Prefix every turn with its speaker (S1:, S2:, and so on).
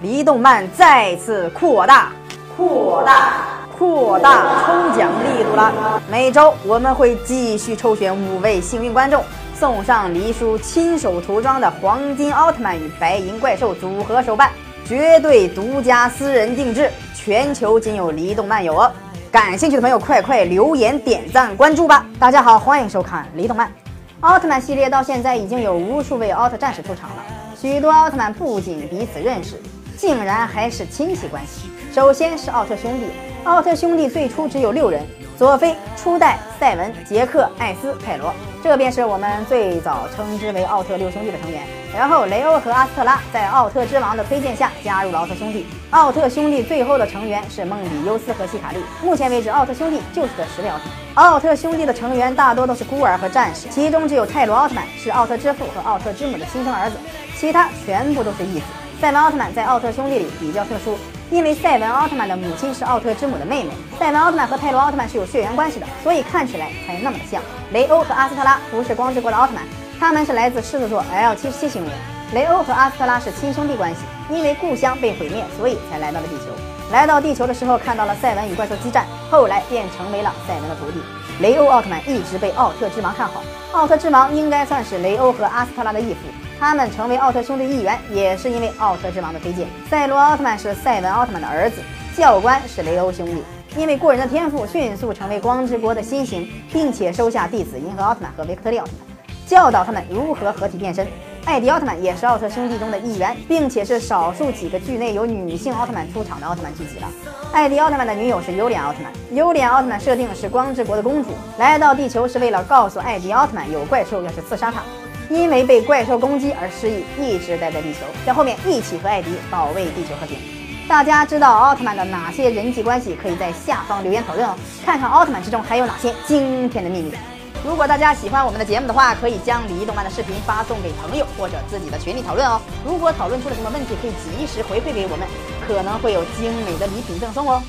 S1: 离动漫再次扩大，扩大，扩大抽奖力度了。每周我们会继续抽选五位幸运观众，送上黎叔亲手涂装的黄金奥特曼与白银怪兽组合手办，绝对独家私人定制，全球仅有离动漫有哦。感兴趣的朋友，快快留言、点赞、关注吧！大家好，欢迎收看离动漫。奥特曼系列到现在已经有无数位奥特战士出场了，许多奥特曼不仅彼此认识。竟然还是亲戚关系。首先是奥特兄弟，奥特兄弟最初只有六人：佐菲、初代、赛文、杰克、艾斯、泰罗，这便是我们最早称之为奥特六兄弟的成员。然后雷欧和阿斯特拉在奥特之王的推荐下加入了奥特兄弟。奥特兄弟最后的成员是梦比优斯和希卡利。目前为止，奥特兄弟就是这十位奥特。奥特兄弟的成员大多都是孤儿和战士，其中只有泰罗奥特曼是奥特之父和奥特之母的亲生儿子，其他全部都是义子。赛文奥特曼在奥特兄弟里比较特殊，因为赛文奥特曼的母亲是奥特之母的妹妹。赛文奥特曼和泰罗奥特曼是有血缘关系的，所以看起来才那么的像。雷欧和阿斯特拉不是光之国的奥特曼，他们是来自狮子座 L 七七星云。雷欧和阿斯特拉是亲兄弟关系，因为故乡被毁灭，所以才来到了地球。来到地球的时候，看到了赛文与怪兽激战，后来便成为了赛文的徒弟。雷欧奥特曼一直被奥特之王看好，奥特之王应该算是雷欧和阿斯特拉的义父。他们成为奥特兄弟一员，也是因为奥特之王的推荐。赛罗奥特曼是赛文奥特曼的儿子，教官是雷欧兄弟。因为过人的天赋，迅速成为光之国的新星，并且收下弟子银河奥特曼和维克特利奥特曼，教导他们如何合体变身。艾迪奥特曼也是奥特兄弟中的一员，并且是少数几个剧内有女性奥特曼出场的奥特曼剧集了。艾迪奥特曼的女友是优莲奥特曼，优莲奥特曼设定是光之国的公主，来到地球是为了告诉艾迪奥特曼有怪兽要去刺杀他。因为被怪兽攻击而失忆，一直待在地球，在后面一起和艾迪保卫地球和平。大家知道奥特曼的哪些人际关系？可以在下方留言讨论哦，看看奥特曼之中还有哪些惊天的秘密。如果大家喜欢我们的节目的话，可以将李动漫的视频发送给朋友或者自己的群里讨论哦。如果讨论出了什么问题，可以及时回馈给我们，可能会有精美的礼品赠送哦。